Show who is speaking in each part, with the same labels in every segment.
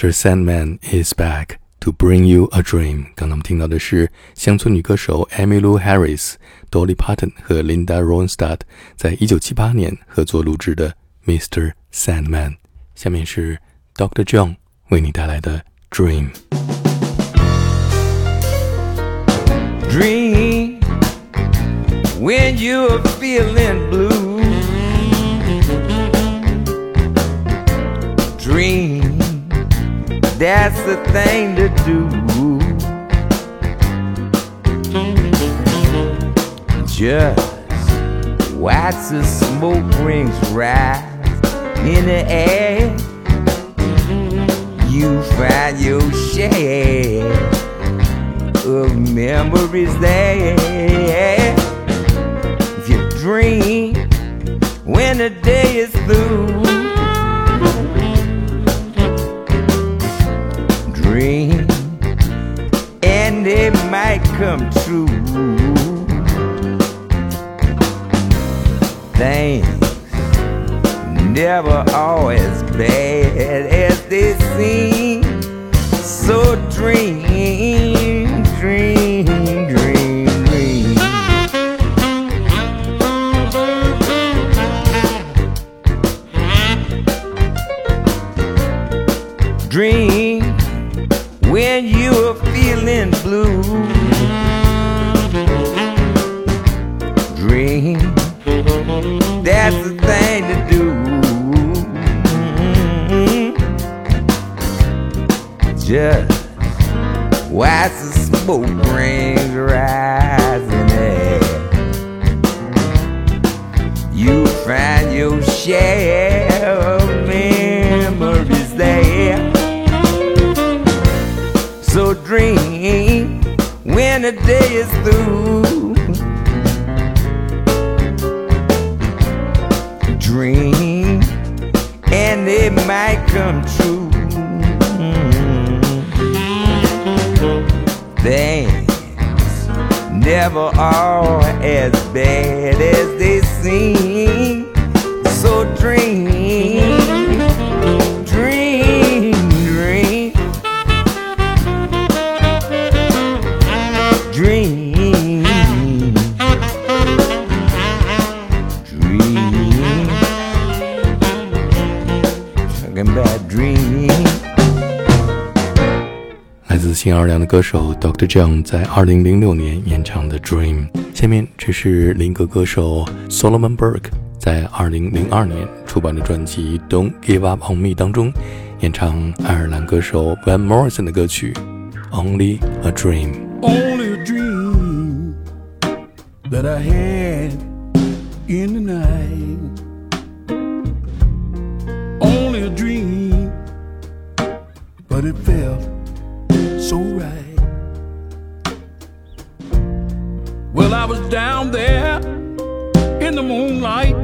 Speaker 1: Mr. Sandman
Speaker 2: is back to bring you a dream。刚刚我们听到的是乡村女歌手 Emmylou Harris、Dolly Parton 和 Linda Ronstadt 在一九七八年合作录制的 Mr. Sandman。下面是 Dr. John 为你带来的 Dream。
Speaker 3: dream when you're feeling blue. That's the thing to do. Just watch the smoke rings rise in the air. You find your share of memories there. If you dream when the day is through, come true. Things never always bad as they seem. So dream, dream, watch
Speaker 2: 来自新奥尔良的歌手 Dr. John 在2006年演唱的《Dream》。下面这是林格歌手 Solomon Burke 在2002年出版的专辑《Don't Give Up on Me》当中演唱爱尔兰歌手 Van Morrison 的歌曲《Only a Dream》。
Speaker 4: only a dream that I had in the night. But it felt so right. Well, I was down there in the moonlight.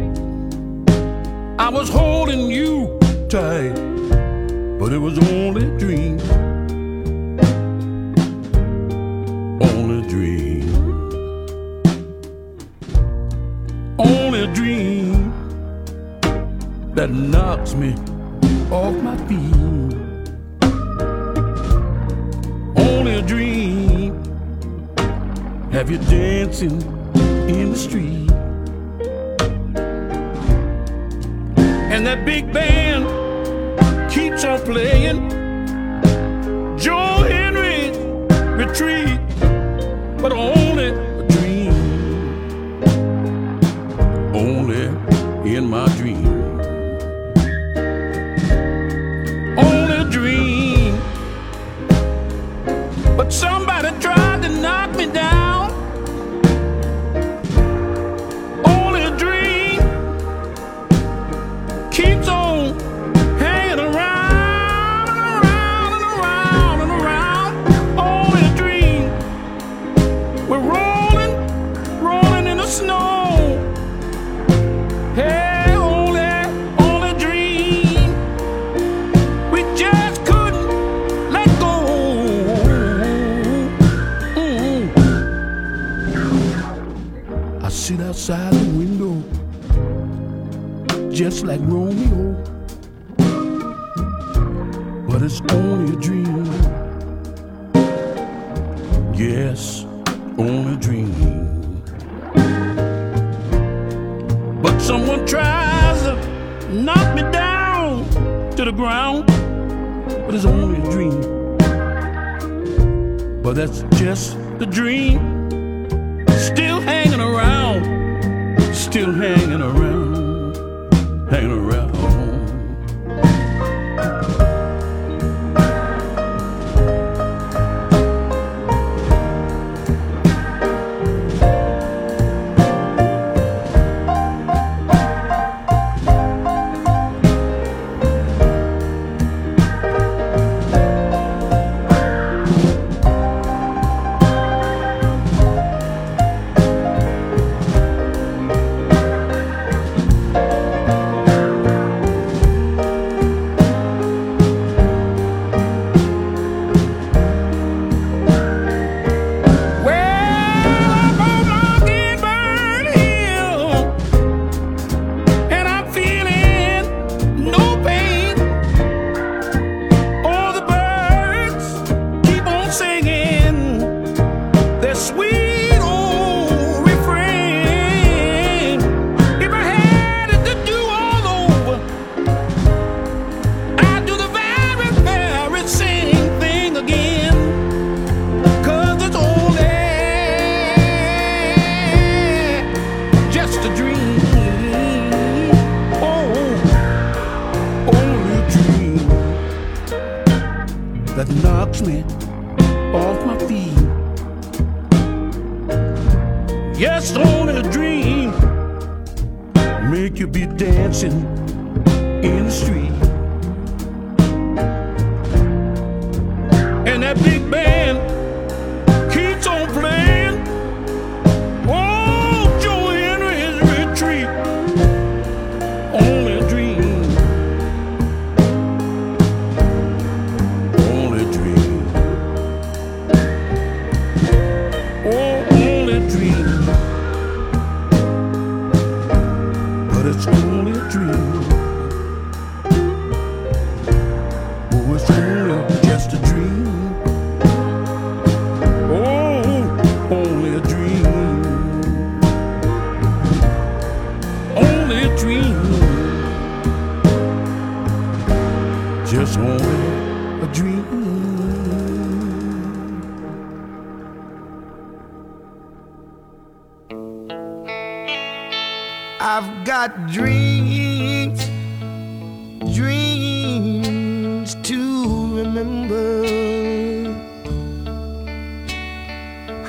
Speaker 4: I was holding you tight, but it was only a dream. only a dream. Only a dream that knocks me off my feet. Have you dancing in the street? And that big band keeps on playing. Joe Henry's retreat but only a dream. Only in my dream. But it's only a dream. Yes only a dream. But someone tries to knock me down to the ground, but it's only a dream. But that's just the dream. Still hanging around, still hanging around,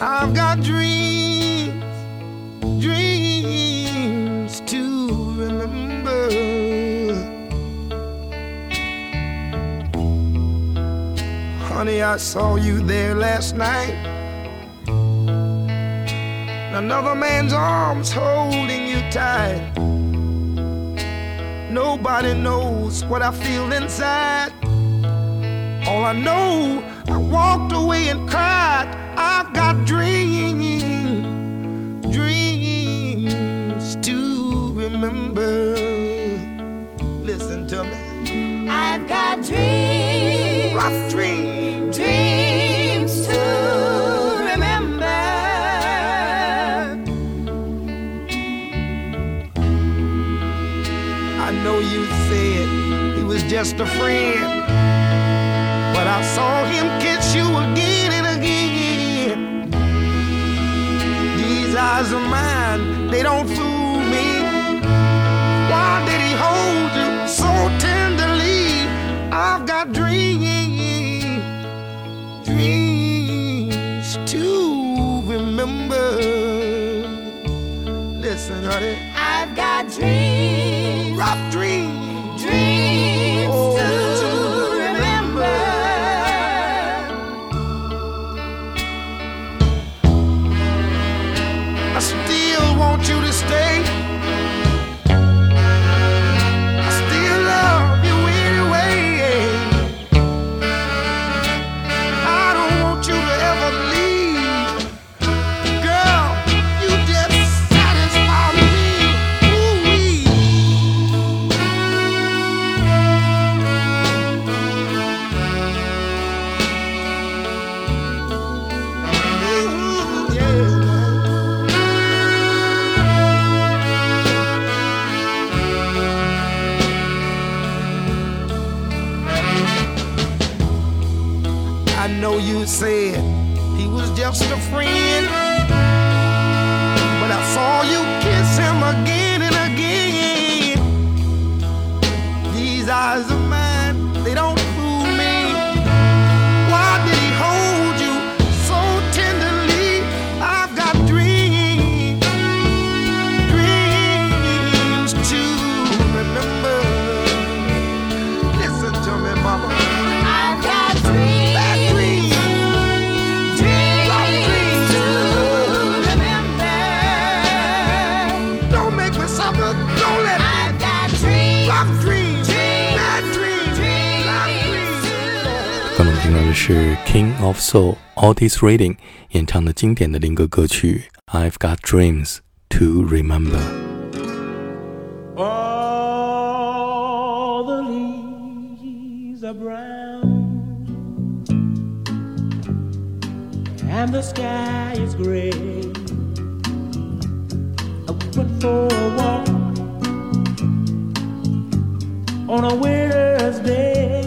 Speaker 5: I've got dreams, dreams to remember. Honey, I saw you there last night. Another man's arms holding you tight. Nobody knows what I feel inside. All I know, I walked away and cried. I've got dreams, dreams to remember. Listen to me.
Speaker 6: I've got dreams,
Speaker 5: Rough dreams.
Speaker 6: dreams to remember.
Speaker 5: I know you said he was just a friend, but I saw him eyes of mine, they don't fool me. Why did he hold you know you said he was just a friend, but I saw you kiss him again and again. These eyes of
Speaker 2: 刚刚听到的是 King of Soul Otis Redding 演唱的经典的灵歌歌曲《I've Got Dreams to Remember》。
Speaker 7: All the leaves are brown, and the sky is gray. I went for a walk on a winter's day.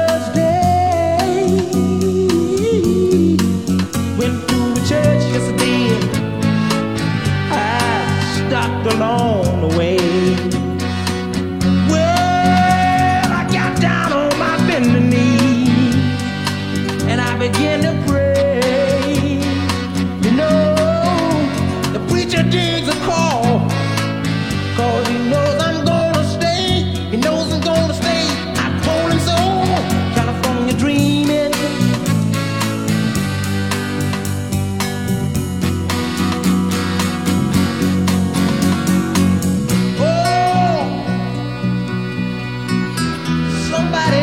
Speaker 7: nobody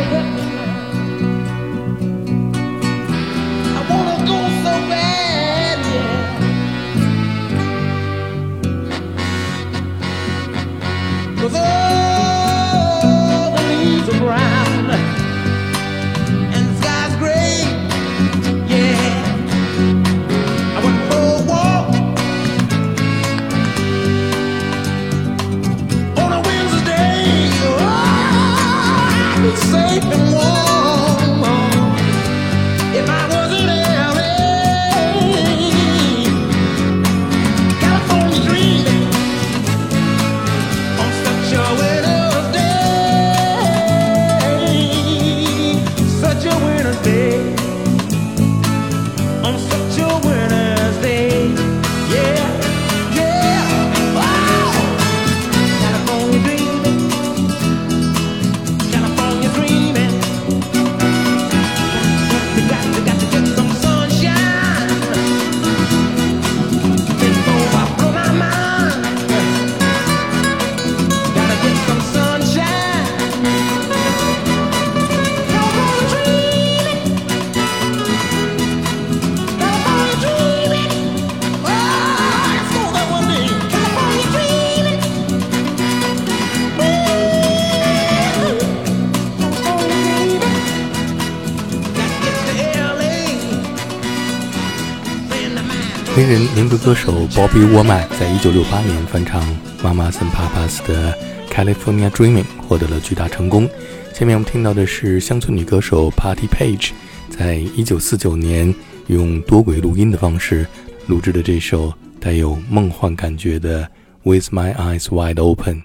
Speaker 2: 黑人民族歌手 Bobby Womack 在一九六八年翻唱 Mamas and Papas 的 California Dreaming 获得了巨大成功。下面我们听到的是乡村女歌手 Patty Page 在一九四九年用多轨录音的方式录制的这首带有梦幻感觉的 With My Eyes Wide Open,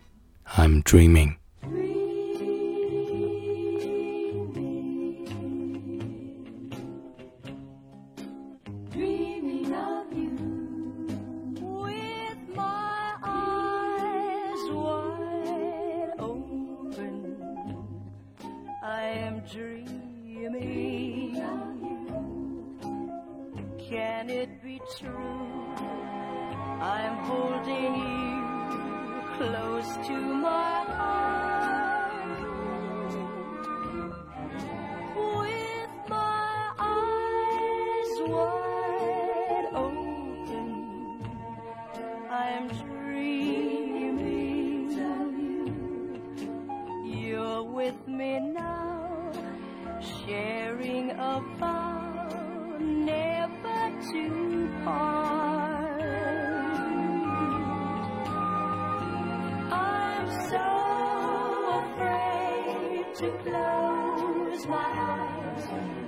Speaker 2: I'm。dreaming
Speaker 1: am dreaming. Can it be true? I'm holding you close to my heart. To close my eyes,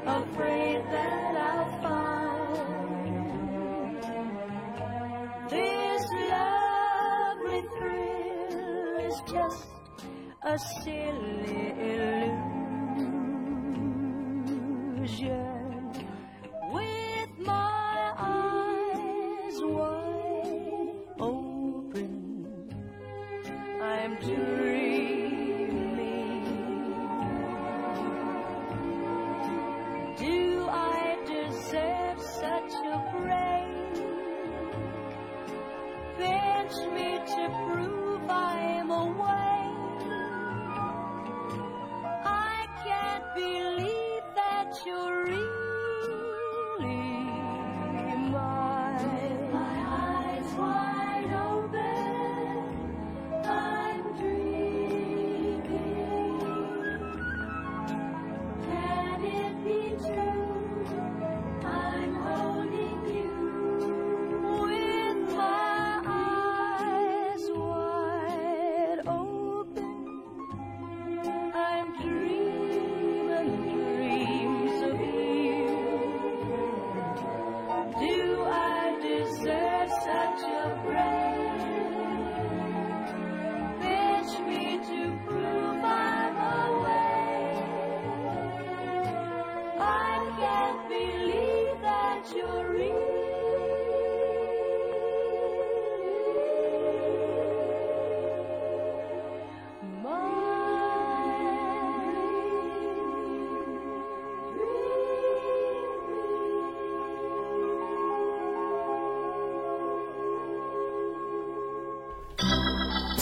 Speaker 1: afraid that I'll find this lovely thrill is just a silly illusion.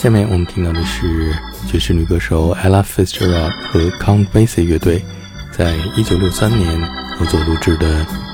Speaker 2: 下面我们听到的是爵士女歌手 Ella Fitzgerald 和 Count Basie 乐队在一九六三年合作录制的《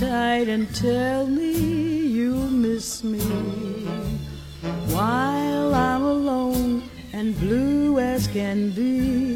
Speaker 8: tight and tell me you'll miss me while I'm alone and blue as can be.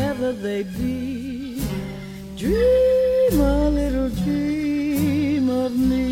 Speaker 8: Whatever they be. Dream a little dream of me.